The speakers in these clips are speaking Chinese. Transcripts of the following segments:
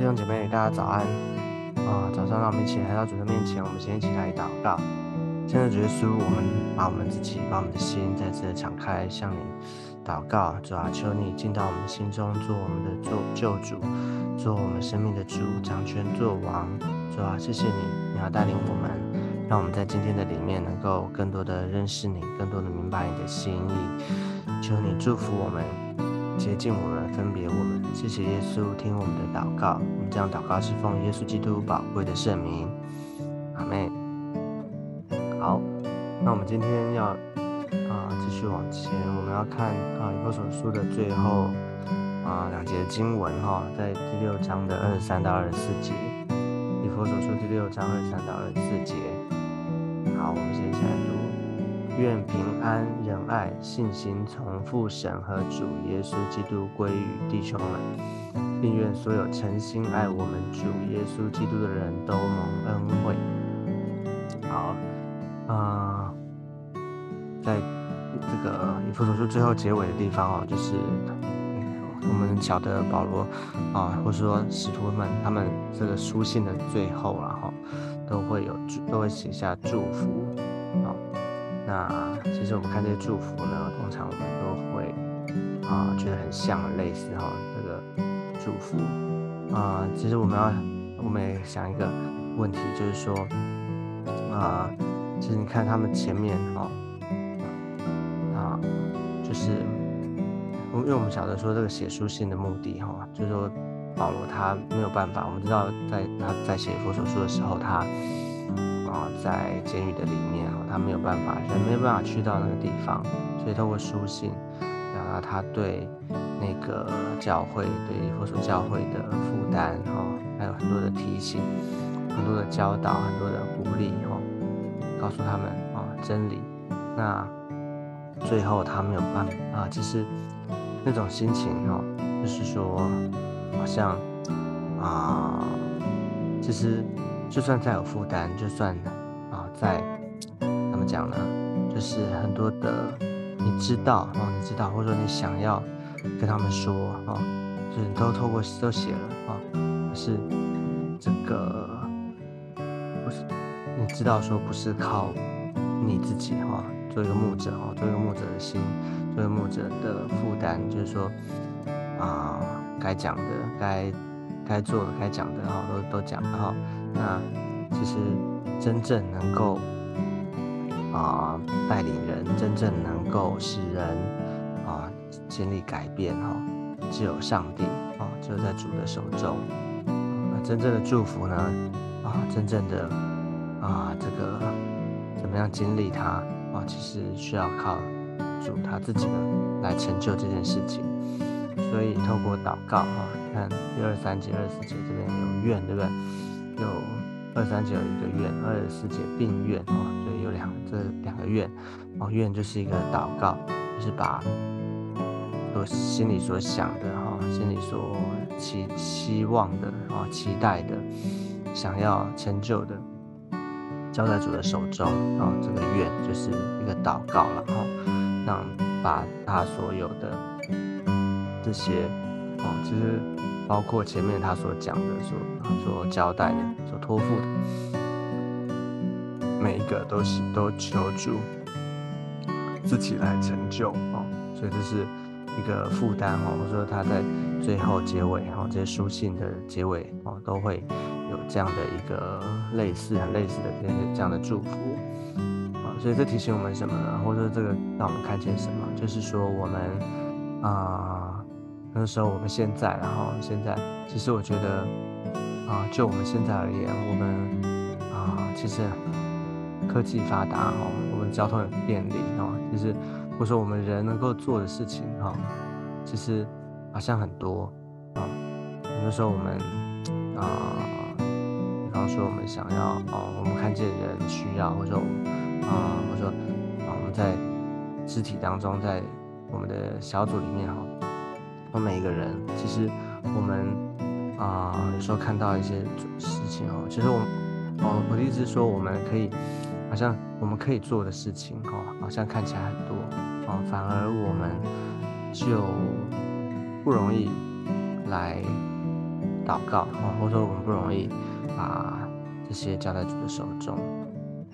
弟兄姐妹，大家早安啊！早上让我们一起来到主的面前，我们先一起来祷告。现在主耶稣，我们把我们自己，把我们的心再次的敞开，向你祷告。主啊，求你进到我们心中，做我们的做救主，做我们生命的主，掌权做王。主啊，谢谢你，你要带领我们，让我们在今天的里面能够更多的认识你，更多的明白你的心意。求你祝福我们。接近我们，分别我们。谢谢耶稣，听我们的祷告。我们这样祷告是奉耶稣基督宝贵的圣名。阿妹。好，那我们今天要啊继续往前，我们要看啊以弗所书的最后啊两节经文哈，在第六章的二十三到二十四节。以弗所书第六章二十三到二十四节。好，我们先起来读。愿平安、仁爱、信心从父神和主耶稣基督归于弟兄们，并愿所有诚心爱我们主耶稣基督的人都蒙恩惠。好，啊，在这个以弗所书最后结尾的地方哦，就是我们晓得保罗啊，或者说使徒们他们这个书信的最后，然后都会有都会写下祝福。那其实我们看这些祝福呢，通常我们都会啊觉得很像、类似哈。这个祝福啊，其实我们要我们也想一个问题，就是说啊，其实你看他们前面哦啊，就是因为我们晓得说这个写书信的目的哈，就是说保罗他没有办法，我们知道在他在写佛手书的时候他。啊，在监狱的里面哦，他没有办法，人没有办法去到那个地方，所以透过书信，然后他对那个教会，对佛所教会的负担哈，还有很多的提醒，很多的教导，很多的鼓励哈，告诉他们啊真理。那最后他没有办法啊，其实那种心情哈，就是说好像啊，其实。就算再有负担，就算啊，在怎么讲呢？就是很多的，你知道哦，你知道，或者说你想要跟他们说啊，就是都透过都写了啊，是这个不是你知道说不是靠你自己哈，做一个牧者哦，做一个牧者的心，做一个牧者的负担，就是说啊，该讲的该。该做的、该讲的，哈，都都讲了哈。那其实真正能够啊带领人，真正能够使人啊经历改变，哈，只有上帝啊，只有在主的手中。那真正的祝福呢？啊，真正的啊这个怎么样经历它啊？其实需要靠主他自己的来成就这件事情。所以透过祷告啊，看一二三节、二十四节这边有愿，对不对？二三节有一个愿，二十四节并愿哦，所以有两这两个愿哦，愿就是一个祷告，就是把我心里所想的哈，心里所期希望的啊，期待的，想要成就的，交在主的手中然后，这个愿就是一个祷告了哈，让把他所有的。这些哦，其实包括前面他所讲的、所所交代的、所托付的，每一个都是都求助自己来成就哦，所以这是一个负担哦。我说他在最后结尾哈，这些书信的结尾哦，都会有这样的一个类似、很类似的这些这样的祝福啊。所以这提醒我们什么呢？或者说这个让我们看见什么？就是说我们啊。那时候我们现在，然后现在，其实我觉得，啊，就我们现在而言，我们啊，其实科技发达哦，我们交通很便利哦，其实或者说我们人能够做的事情哈，其实好像很多啊。很多时候我们啊，比方说我们想要哦，我们看见人需要，或者说啊，或者说啊，我们在肢体当中，在我们的小组里面哈。我们每一个人，其实我们啊，有时候看到一些事情哦，其实我，哦，我的意思是说，我们可以，好像我们可以做的事情哦，好像看起来很多哦，反而我们就不容易来祷告哦，或者说我们不容易把这些交在主的手中。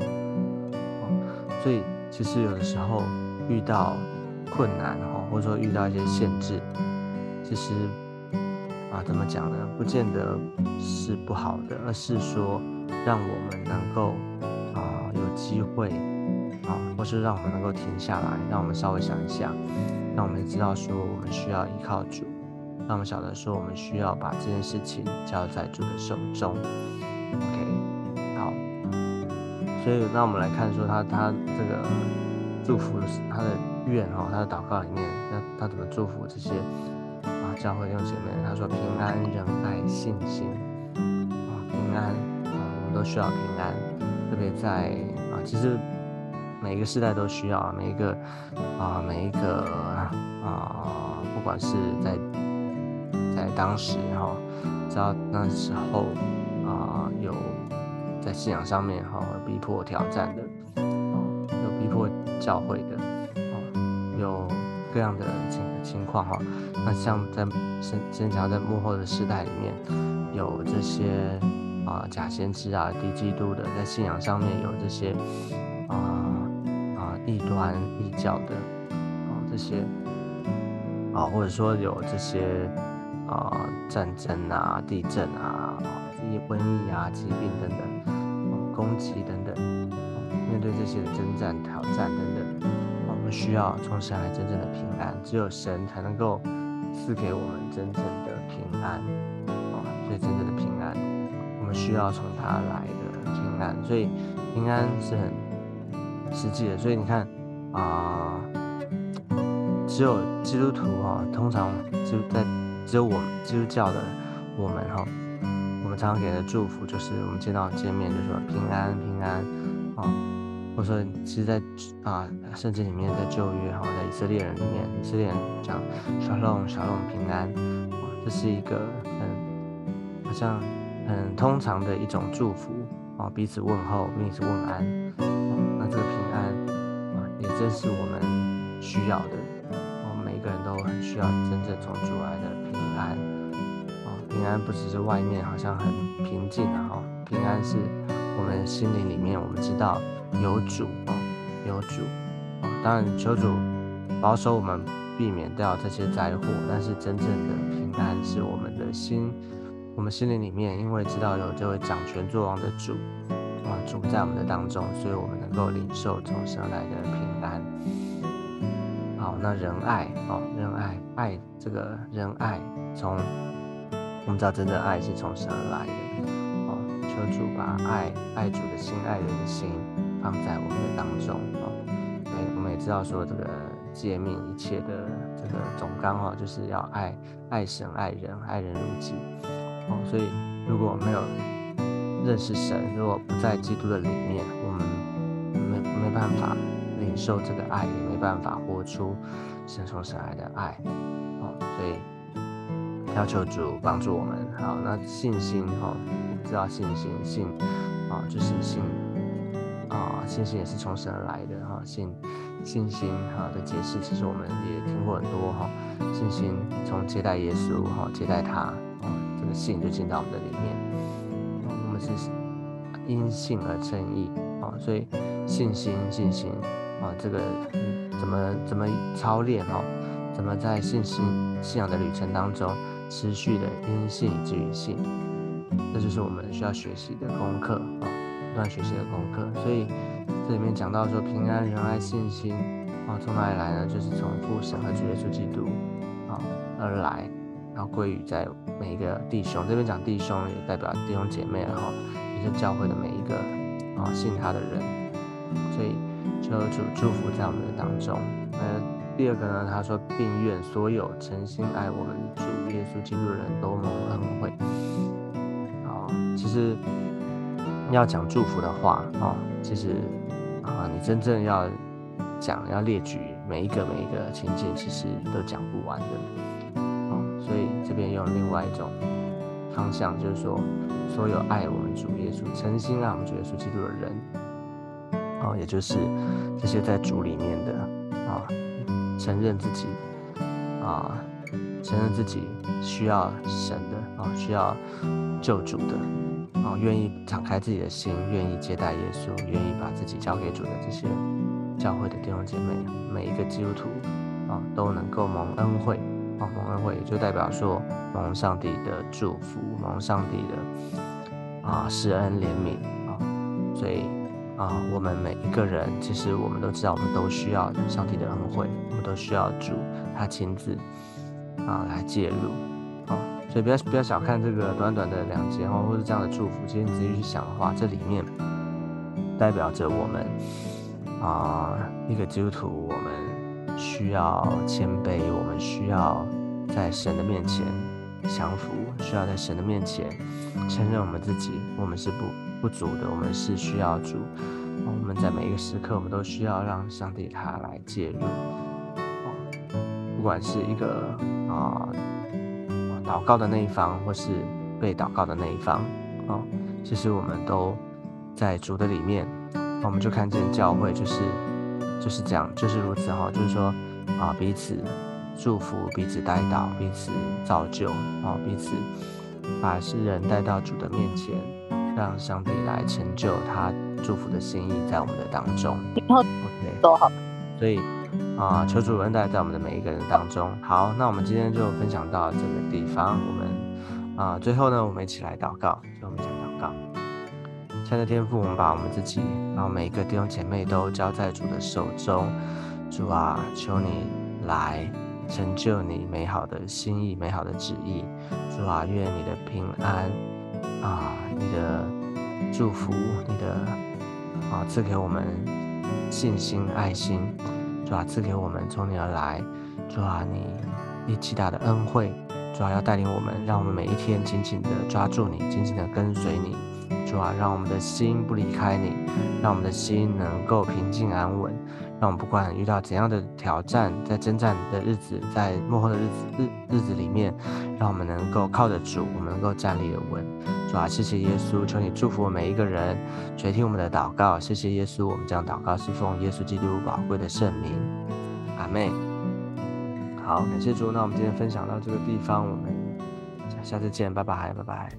哦所以其实有的时候遇到困难哦，或者说遇到一些限制，其实啊怎么讲呢？不见得是不好的，而是说让我们能够啊有机会啊，或是让我们能够停下来，让我们稍微想一下，让我们知道说我们需要依靠主，让我们晓得说我们需要把这件事情交在主的手中。OK，好，所以那我们来看说他他这个祝福的他的愿哈，他的祷告里面，那他怎么祝福这些？教会用姐妹，他说平安、仁爱、信心啊，平安啊，我们都需要平安，特别在啊，其实每一个时代都需要，每一个啊，每一个啊，不管是在在当时哈，知道那时候啊，有在信仰上面哈逼迫挑战的，啊，有逼迫教会的，啊，有各样的情情况哈。那像在先先讲在幕后的时代里面，有这些啊假先知啊、低基督的，在信仰上面有这些啊啊异端异教的啊这些啊，或者说有这些啊战争啊、地震啊、疫瘟疫啊、疾病等等、攻击等等，面对这些的征战、挑战等等，我们需要从神来真正的平安，只有神才能够。赐给我们真正的平安，啊，所以真正的平安，我们需要从他来的平安，所以平安是很实际的。所以你看啊，只有基督徒哈，通常就在只有我们基督教的我们哈，我们常常给的祝福就是我们见到见面就说平安平安啊。或者说，其实，在啊圣经里面，在旧约哈，在以色列人里面，以色列人讲 shalom shalom 平安，啊，这是一个很好像很通常的一种祝福啊，彼此问候，彼此问安，那这个平安啊，也正是我们需要的，我们每个人都很需要真正从主来的平安，啊，平安不只是外面好像很平静的哈，平安是我们心灵里面，我们知道。有主啊，有主啊！当然求主保守我们，避免掉这些灾祸。但是真正的平安是我们的心，我们心灵里面，因为知道有这位掌权作王的主啊，主在我们的当中，所以我们能够领受从神来的平安。好，那仁爱啊，仁爱爱这个仁爱，从我们知道真正爱是从神而来的哦。求主把爱爱主的心，爱人的心。放在我们的当中哦，对，我们也知道说这个诫命一切的这个总纲哦，就是要爱爱神、爱人、爱人如己哦。所以如果没有认识神，如果不在基督的里面，我们没没办法领受这个爱，也没办法活出神从神来的爱哦。所以要求主帮助我们。好，那信心哈，知道信心信啊，就是信。啊，信心也是从神而来的哈，信信心哈的解释，其实我们也听过很多哈。信心从接待耶稣哈，接待他啊，这个信就进到我们的里面。我们是因信而称义啊，所以信心信心啊，这个怎么怎么操练哈？怎么在信心信仰的旅程当中持续的因信以至于信？这就是我们需要学习的功课啊。段学习的功课，所以这里面讲到说平安、仁爱、信心啊，从哪里来呢？就是从父神和主耶稣基督啊而来，然后归于在每一个弟兄。这边讲弟兄也代表弟兄姐妹，然后就是教会的每一个啊信他的人。所以求主祝福在我们的当中。呃，第二个呢，他说并愿所有诚心爱我们主耶稣基督的人都蒙恩惠。啊，其实。要讲祝福的话啊，其实啊，你真正要讲要列举每一个每一个情境，其实都讲不完的哦。所以这边用另外一种方向，就是说，所有爱我们主耶稣、诚心爱我们主耶稣基督的人啊，也就是这些在主里面的啊，承认自己啊，承认自己需要神的。啊，需要救主的啊，愿意敞开自己的心，愿意接待耶稣，愿意把自己交给主的这些教会的弟兄姐妹，每一个基督徒啊，都能够蒙恩惠啊，蒙恩惠也就代表说蒙上帝的祝福，蒙上帝的啊施恩怜悯啊，所以。啊，我们每一个人，其实我们都知道，我们都需要上帝的恩惠，我们都需要主他亲自啊来介入，啊，所以不要不要小看这个短短的两节哦，或者这样的祝福，其实你仔细去想的话，这里面代表着我们啊一个基督徒，我们需要谦卑，我们需要在神的面前降服，需要在神的面前承认我们自己，我们是不。不足的，我们是需要主。我们在每一个时刻，我们都需要让上帝他来介入。不管是一个啊祷告的那一方，或是被祷告的那一方，啊，其实我们都在主的里面。我们就看见教会就是就是这样，就是如此哈。就是说啊，彼此祝福，彼此带到，彼此造就，啊，彼此把世人带到主的面前。让上帝来成就他祝福的心意在我们的当中。OK，都好。所以啊，求主恩待在我们的每一个人当中。好，那我们今天就分享到这个地方。我们啊，最后呢，我们一起来祷告。最后我们一起来祷告。亲爱的天父，我们把我们自己，然后每一个弟兄姐妹都交在主的手中。主啊，求你来成就你美好的心意、美好的旨意。主啊，愿你的平安。啊，你的祝福，你的啊，赐给我们信心、爱心，主啊，赐给我们从你而来，主啊，你你极大的恩惠，主啊，要带领我们，让我们每一天紧紧的抓住你，紧紧的跟随你，主啊，让我们的心不离开你，让我们的心能够平静安稳。让我们不管遇到怎样的挑战，在征战的日子，在幕后的日子日日子里面，让我们能够靠得住，我们能够站立的稳。啊，谢谢耶稣，求你祝福每一个人，垂听我们的祷告。谢谢耶稣，我们将祷告，是奉耶稣基督，宝贵的圣名。阿妹，好，感谢主。那我们今天分享到这个地方，我们下次见，拜拜，拜拜。